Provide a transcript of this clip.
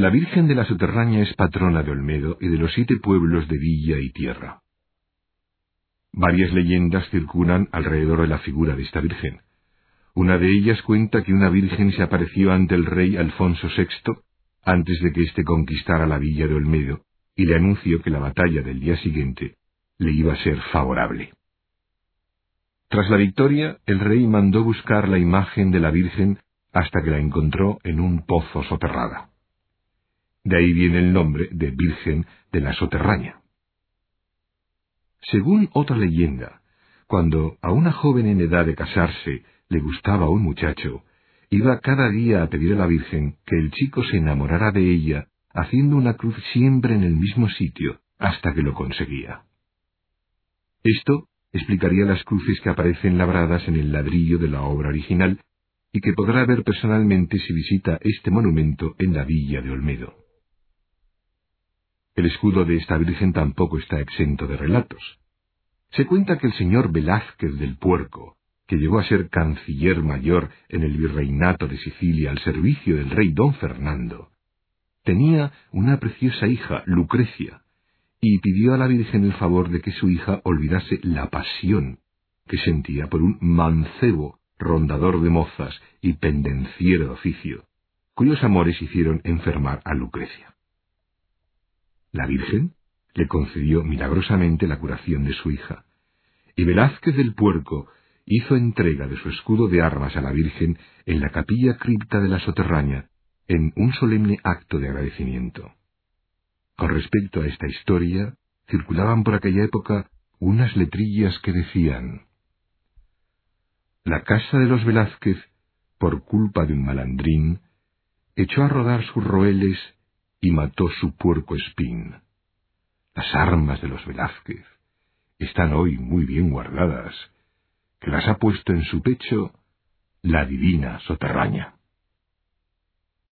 La Virgen de la Soterraña es patrona de Olmedo y de los siete pueblos de villa y tierra. Varias leyendas circulan alrededor de la figura de esta Virgen. Una de ellas cuenta que una Virgen se apareció ante el rey Alfonso VI antes de que éste conquistara la villa de Olmedo y le anunció que la batalla del día siguiente le iba a ser favorable. Tras la victoria, el rey mandó buscar la imagen de la Virgen hasta que la encontró en un pozo soterrada. De ahí viene el nombre de Virgen de la Soterraña. Según otra leyenda, cuando a una joven en edad de casarse le gustaba un muchacho, iba cada día a pedir a la Virgen que el chico se enamorara de ella, haciendo una cruz siempre en el mismo sitio, hasta que lo conseguía. Esto explicaría las cruces que aparecen labradas en el ladrillo de la obra original y que podrá ver personalmente si visita este monumento en la villa de Olmedo. El escudo de esta Virgen tampoco está exento de relatos. Se cuenta que el señor Velázquez del Puerco, que llegó a ser canciller mayor en el virreinato de Sicilia al servicio del rey don Fernando, tenía una preciosa hija, Lucrecia, y pidió a la Virgen el favor de que su hija olvidase la pasión que sentía por un mancebo rondador de mozas y pendenciero de oficio, cuyos amores hicieron enfermar a Lucrecia. La Virgen le concedió milagrosamente la curación de su hija, y Velázquez del Puerco hizo entrega de su escudo de armas a la Virgen en la capilla cripta de la Soterraña, en un solemne acto de agradecimiento. Con respecto a esta historia, circulaban por aquella época unas letrillas que decían La casa de los Velázquez, por culpa de un malandrín, echó a rodar sus roeles y mató su puerco espín. Las armas de los Velázquez están hoy muy bien guardadas, que las ha puesto en su pecho la divina soterraña.